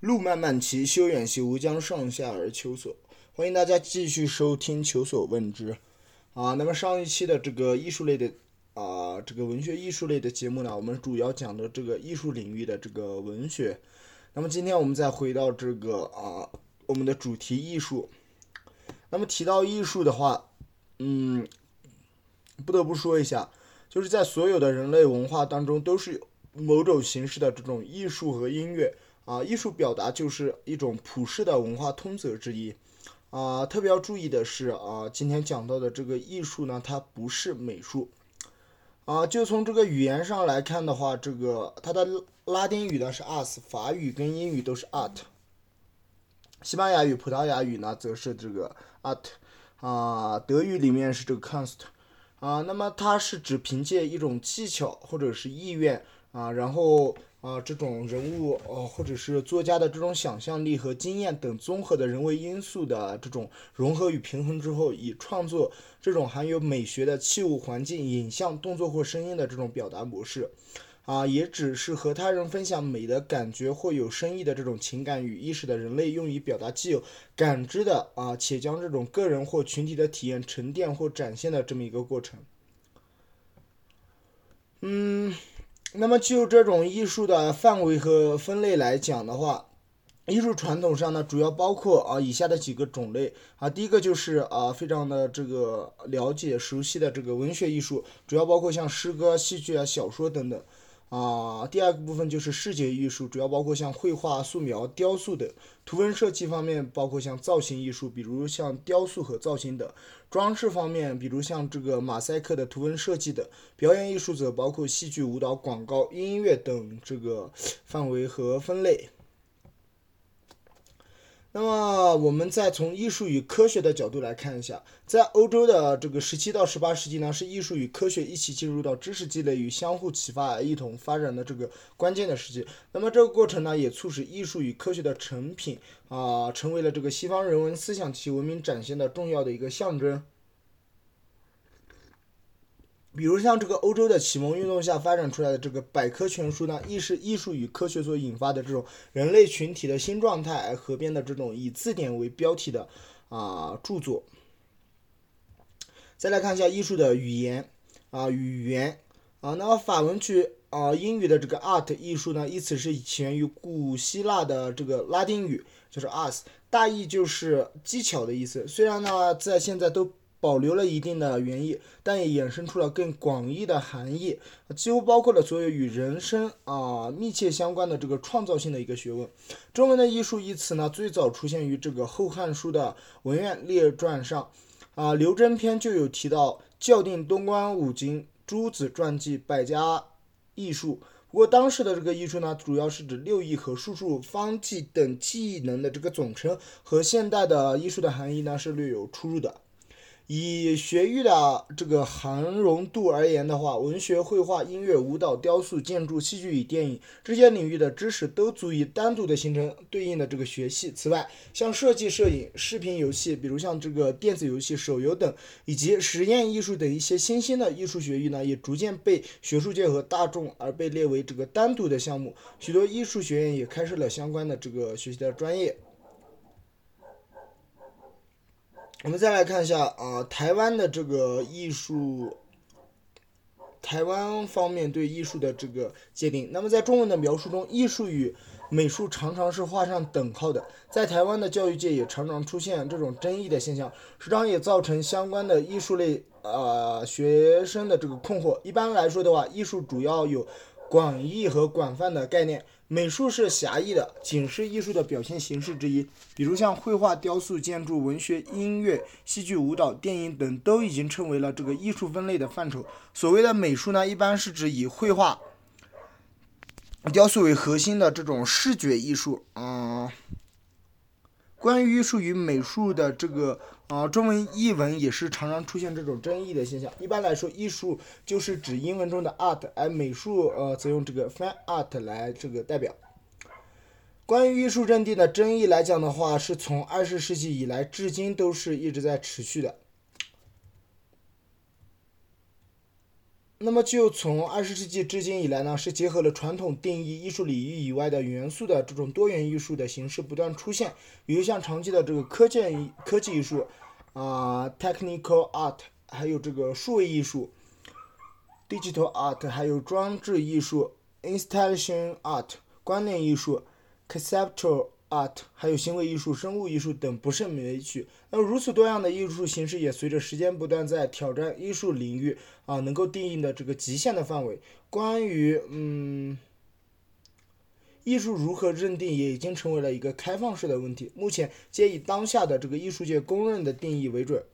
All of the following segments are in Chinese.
路漫漫其修远兮，吾将上下而求索。欢迎大家继续收听《求索问之》啊。那么上一期的这个艺术类的啊，这个文学艺术类的节目呢，我们主要讲的这个艺术领域的这个文学。那么今天我们再回到这个啊，我们的主题艺术。那么提到艺术的话，嗯，不得不说一下，就是在所有的人类文化当中，都是有某种形式的这种艺术和音乐。啊，艺术表达就是一种普世的文化通则之一。啊，特别要注意的是，啊，今天讲到的这个艺术呢，它不是美术。啊，就从这个语言上来看的话，这个它的拉丁语呢是 art，法语跟英语都是 art，西班牙语、葡萄牙语呢则是这个 art，啊，德语里面是这个 kunst，啊，那么它是指凭借一种技巧或者是意愿，啊，然后。啊，这种人物哦，或者是作家的这种想象力和经验等综合的人为因素的这种融合与平衡之后，以创作这种含有美学的器物、环境、影像、动作或声音的这种表达模式，啊，也只是和他人分享美的感觉或有深意的这种情感与意识的人类用于表达既有感知的啊，且将这种个人或群体的体验沉淀或展现的这么一个过程。嗯。那么就这种艺术的范围和分类来讲的话，艺术传统上呢，主要包括啊以下的几个种类啊，第一个就是啊非常的这个了解熟悉的这个文学艺术，主要包括像诗歌、戏剧啊、小说等等。啊，第二个部分就是视觉艺术，主要包括像绘画、素描、雕塑等；图文设计方面包括像造型艺术，比如像雕塑和造型等；装饰方面，比如像这个马赛克的图文设计等；表演艺术则包括戏剧、舞蹈、广告、音乐等这个范围和分类。那么，我们再从艺术与科学的角度来看一下，在欧洲的这个十七到十八世纪呢，是艺术与科学一起进入到知识积累与相互启发、一同发展的这个关键的时期。那么，这个过程呢，也促使艺术与科学的成品啊，成为了这个西方人文思想及文明展现的重要的一个象征。比如像这个欧洲的启蒙运动下发展出来的这个百科全书呢，亦是艺术与科学所引发的这种人类群体的新状态而合编的这种以字典为标题的啊著作。再来看一下艺术的语言啊语言啊，那么法文区啊英语的这个 art 艺术呢，意思是起源于古希腊的这个拉丁语，就是 ars，大意就是技巧的意思。虽然呢在现在都。保留了一定的原意，但也衍生出了更广义的含义，几乎包括了所有与人生啊密切相关的这个创造性的一个学问。中文的艺术一词呢，最早出现于这个《后汉书》的文苑列传上，啊，刘桢篇就有提到校订东关五经、诸子传记、百家艺术。不过当时的这个艺术呢，主要是指六艺和术数、方技等技能的这个总称，和现代的艺术的含义呢是略有出入的。以学域的这个含容度而言的话，文学、绘画、音乐、舞蹈、雕塑、建筑、戏剧与电影这些领域的知识都足以单独的形成对应的这个学系。此外，像设计、摄影、视频游戏，比如像这个电子游戏、手游等，以及实验艺术等一些新兴的艺术学域呢，也逐渐被学术界和大众而被列为这个单独的项目。许多艺术学院也开设了相关的这个学习的专业。我们再来看一下啊，台湾的这个艺术，台湾方面对艺术的这个界定。那么在中文的描述中，艺术与美术常常是画上等号的。在台湾的教育界也常常出现这种争议的现象，时常也造成相关的艺术类啊学生的这个困惑。一般来说的话，艺术主要有广义和广泛的概念。美术是狭义的，仅是艺术的表现形式之一。比如像绘画、雕塑、建筑、文学、音乐、戏剧、舞蹈、电影等，都已经成为了这个艺术分类的范畴。所谓的美术呢，一般是指以绘画、雕塑为核心的这种视觉艺术。嗯。关于艺术与美术的这个啊，中文译文也是常常出现这种争议的现象。一般来说，艺术就是指英文中的 art，而美术呃则用这个 fine art 来这个代表。关于艺术阵地的争议来讲的话，是从二十世纪以来至今都是一直在持续的。那么就从二十世纪至今以来呢，是结合了传统定义艺术领域以外的元素的这种多元艺术的形式不断出现，比如像常见的这个科技科技艺术啊，technical art，还有这个数位艺术，digital art，还有装置艺术，installation art，观念艺术，conceptual。art，还有行为艺术、生物艺术等不胜枚举。那么如此多样的艺术形式也随着时间不断在挑战艺术领域啊能够定义的这个极限的范围。关于嗯，艺术如何认定也已经成为了一个开放式的问题。目前皆以当下的这个艺术界公认的定义为准。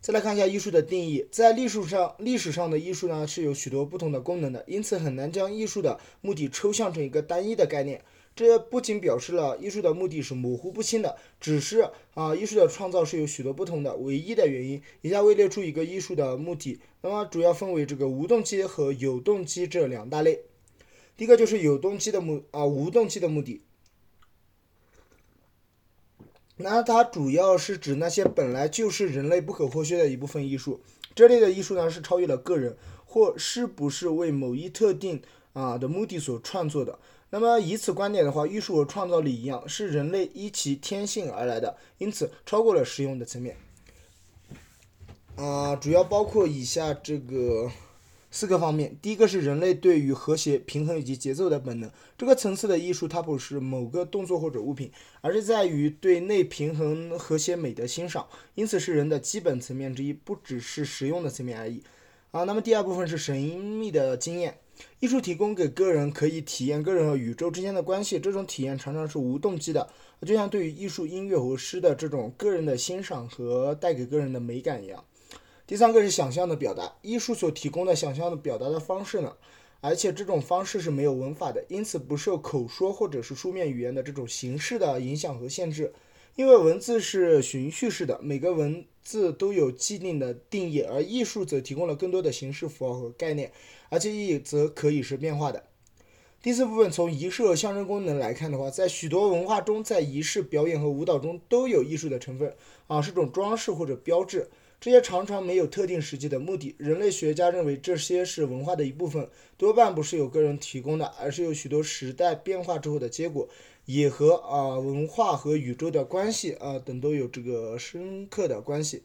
再来看一下艺术的定义，在历史上，历史上的艺术呢是有许多不同的功能的，因此很难将艺术的目的抽象成一个单一的概念。这不仅表示了艺术的目的是模糊不清的，只是啊，艺术的创造是有许多不同的唯一的原因。以下为列出一个艺术的目的，那么主要分为这个无动机和有动机这两大类。第一个就是有动机的目啊，无动机的目的。那它主要是指那些本来就是人类不可或缺的一部分艺术。这类的艺术呢，是超越了个人，或是不是为某一特定啊的目的所创作的。那么以此观点的话，艺术和创造力一样，是人类依其天性而来的，因此超过了实用的层面。啊，主要包括以下这个四个方面。第一个是人类对于和谐、平衡以及节奏的本能。这个层次的艺术，它不是某个动作或者物品，而是在于对内平衡、和谐美的欣赏，因此是人的基本层面之一，不只是实用的层面而已。啊，那么第二部分是神秘的经验。艺术提供给个人可以体验个人和宇宙之间的关系，这种体验常常是无动机的，就像对于艺术、音乐和诗的这种个人的欣赏和带给个人的美感一样。第三个是想象的表达，艺术所提供的想象的表达的方式呢，而且这种方式是没有文法的，因此不受口说或者是书面语言的这种形式的影响和限制。因为文字是循序式的，每个文字都有既定的定义，而艺术则提供了更多的形式符号和概念，而且意义则可以是变化的。第四部分从仪式和象征功能来看的话，在许多文化中，在仪式表演和舞蹈中都有艺术的成分啊，是种装饰或者标志。这些常常没有特定实际的目的。人类学家认为这些是文化的一部分，多半不是由个人提供的，而是有许多时代变化之后的结果。也和啊文化和宇宙的关系啊等都有这个深刻的关系。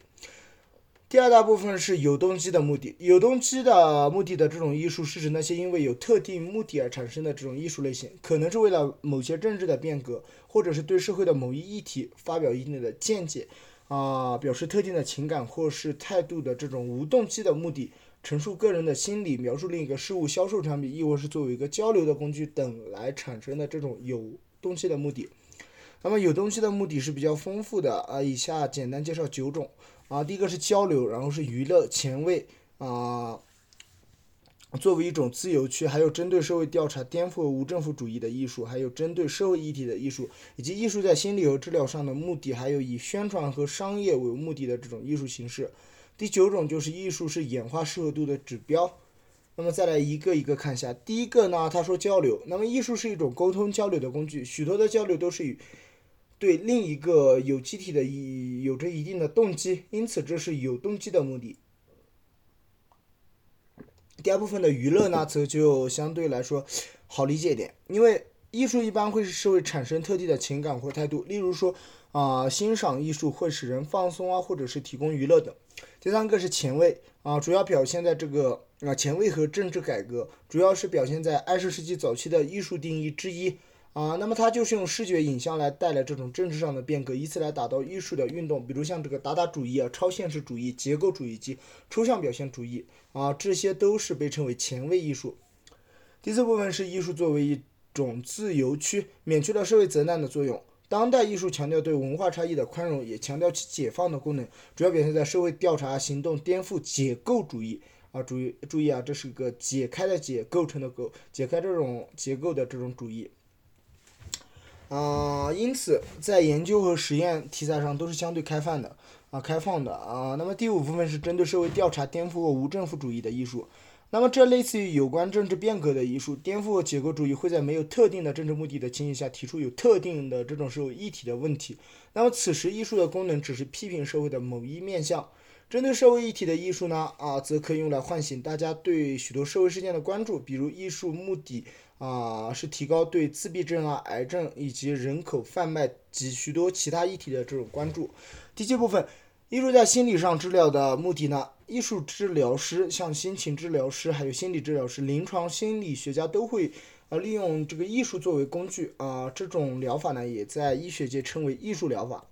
第二大部分是有动机的目的，有动机的目的的这种艺术是指那些因为有特定目的而产生的这种艺术类型，可能是为了某些政治的变革，或者是对社会的某一议题发表一定的见解啊，表示特定的情感或是态度的这种无动机的目的，陈述个人的心理，描述另一个事物，销售产品，亦或是作为一个交流的工具等来产生的这种有。东西的目的，那么有东西的目的是比较丰富的啊。以下简单介绍九种啊。第一个是交流，然后是娱乐、前卫啊，作为一种自由区，还有针对社会调查、颠覆无政府主义的艺术，还有针对社会议题的艺术，以及艺术在心理和治疗上的目的，还有以宣传和商业为目的的这种艺术形式。第九种就是艺术是演化适合度的指标。那么再来一个一个看一下，第一个呢，他说交流。那么艺术是一种沟通交流的工具，许多的交流都是与对另一个有机体的一有着一定的动机，因此这是有动机的目的。第二部分的娱乐呢，则就相对来说好理解一点，因为艺术一般会是会产生特定的情感或态度，例如说啊，欣赏艺术会使人放松啊，或者是提供娱乐等。第三个是前卫啊，主要表现在这个。啊，前卫和政治改革主要是表现在二十世纪早期的艺术定义之一啊。那么它就是用视觉影像来带来这种政治上的变革，以此来达到艺术的运动。比如像这个达达主义啊、超现实主义、结构主义及抽象表现主义啊，这些都是被称为前卫艺术。第四部分是艺术作为一种自由区，免去了社会责难的作用。当代艺术强调对文化差异的宽容，也强调其解放的功能，主要表现在社会调查、行动、颠覆、解构主义。啊，注意注意啊，这是一个解开的解，构成的构，解开这种结构的这种主义。啊，因此在研究和实验题材上都是相对开放的啊，开放的啊。那么第五部分是针对社会调查、颠覆和无政府主义的艺术。那么这类似于有关政治变革的艺术，颠覆和结构主义会在没有特定的政治目的的情形下提出有特定的这种社会议题的问题。那么此时艺术的功能只是批评社会的某一面相。针对社会议题的艺术呢，啊，则可以用来唤醒大家对许多社会事件的关注，比如艺术目的啊是提高对自闭症啊、癌症以及人口贩卖及许多其他议题的这种关注。第七部分，艺术在心理上治疗的目的呢？艺术治疗师，像心情治疗师，还有心理治疗师、临床心理学家都会。啊，利用这个艺术作为工具啊，这种疗法呢，也在医学界称为艺术疗法。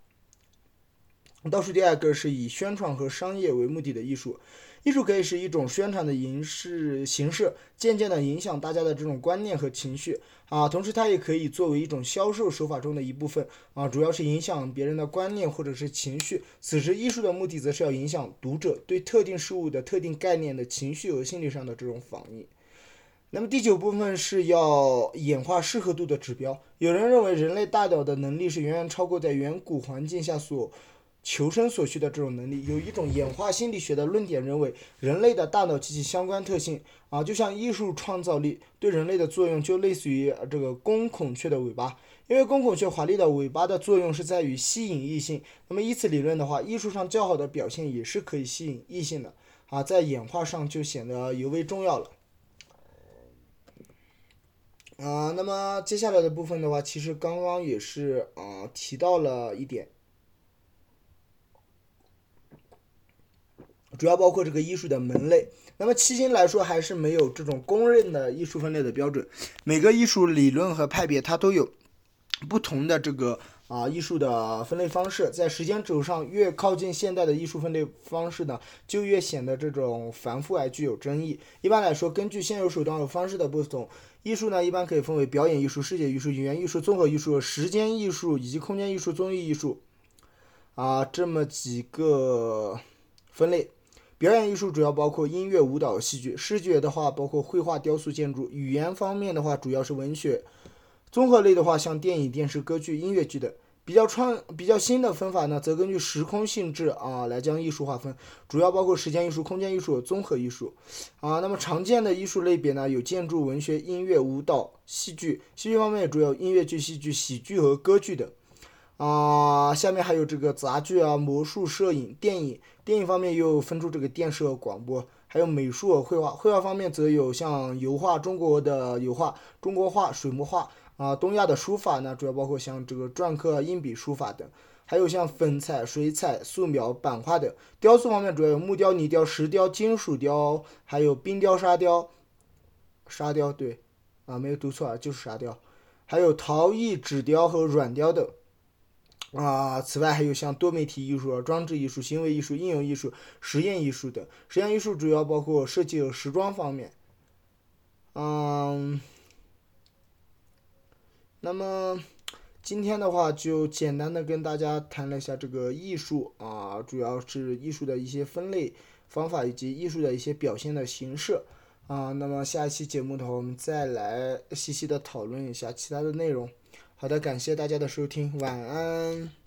倒数第二个是以宣传和商业为目的的艺术，艺术可以是一种宣传的形式，形式渐渐的影响大家的这种观念和情绪啊，同时它也可以作为一种销售手法中的一部分啊，主要是影响别人的观念或者是情绪。此时，艺术的目的则是要影响读者对特定事物的特定概念的情绪和心理上的这种反应。那么第九部分是要演化适合度的指标。有人认为人类大脑的能力是远远超过在远古环境下所求生所需的这种能力。有一种演化心理学的论点认为，人类的大脑及其相关特性啊，就像艺术创造力对人类的作用，就类似于这个公孔雀的尾巴。因为公孔雀华丽的尾巴的作用是在于吸引异性。那么以此理论的话，艺术上较好的表现也是可以吸引异性的啊，在演化上就显得尤为重要了。啊，那么接下来的部分的话，其实刚刚也是啊提到了一点，主要包括这个艺术的门类。那么迄今来说，还是没有这种公认的艺术分类的标准。每个艺术理论和派别，它都有不同的这个啊艺术的分类方式。在时间轴上越靠近现代的艺术分类方式呢，就越显得这种繁复而具有争议。一般来说，根据现有手段和方式的不同。艺术呢，一般可以分为表演艺术、视觉艺术、语言艺术、综合艺术、时间艺术以及空间艺术、综艺艺术，啊，这么几个分类。表演艺术主要包括音乐、舞蹈、戏剧；视觉的话包括绘画、雕塑、建筑；语言方面的话主要是文学；综合类的话像电影、电视、歌剧、音乐剧等。比较创、比较新的分法呢，则根据时空性质啊来将艺术划分，主要包括时间艺术、空间艺术、综合艺术啊。那么常见的艺术类别呢，有建筑、文学、音乐、舞蹈、戏剧。戏剧方面主要音乐剧、戏剧、喜剧和歌剧等啊。下面还有这个杂剧啊、魔术、摄影、电影。电影方面又分出这个电视和广播，还有美术和绘画。绘画方面则有像油画、中国的油画、中国画、水墨画。啊，东亚的书法呢，主要包括像这个篆刻、硬笔书法等，还有像粉彩、水彩、素描、版画等。雕塑方面主要有木雕、泥雕、石雕、金属雕，还有冰雕、沙雕。沙雕对，啊，没有读错啊，就是沙雕。还有陶艺、纸雕和软雕等。啊，此外还有像多媒体艺术、装置艺术、行为艺术、应用艺术、实验艺术等。实验艺术主要包括设计和时装方面。嗯。那么今天的话，就简单的跟大家谈了一下这个艺术啊，主要是艺术的一些分类方法以及艺术的一些表现的形式啊。那么下一期节目的话，我们再来细细的讨论一下其他的内容。好的，感谢大家的收听，晚安。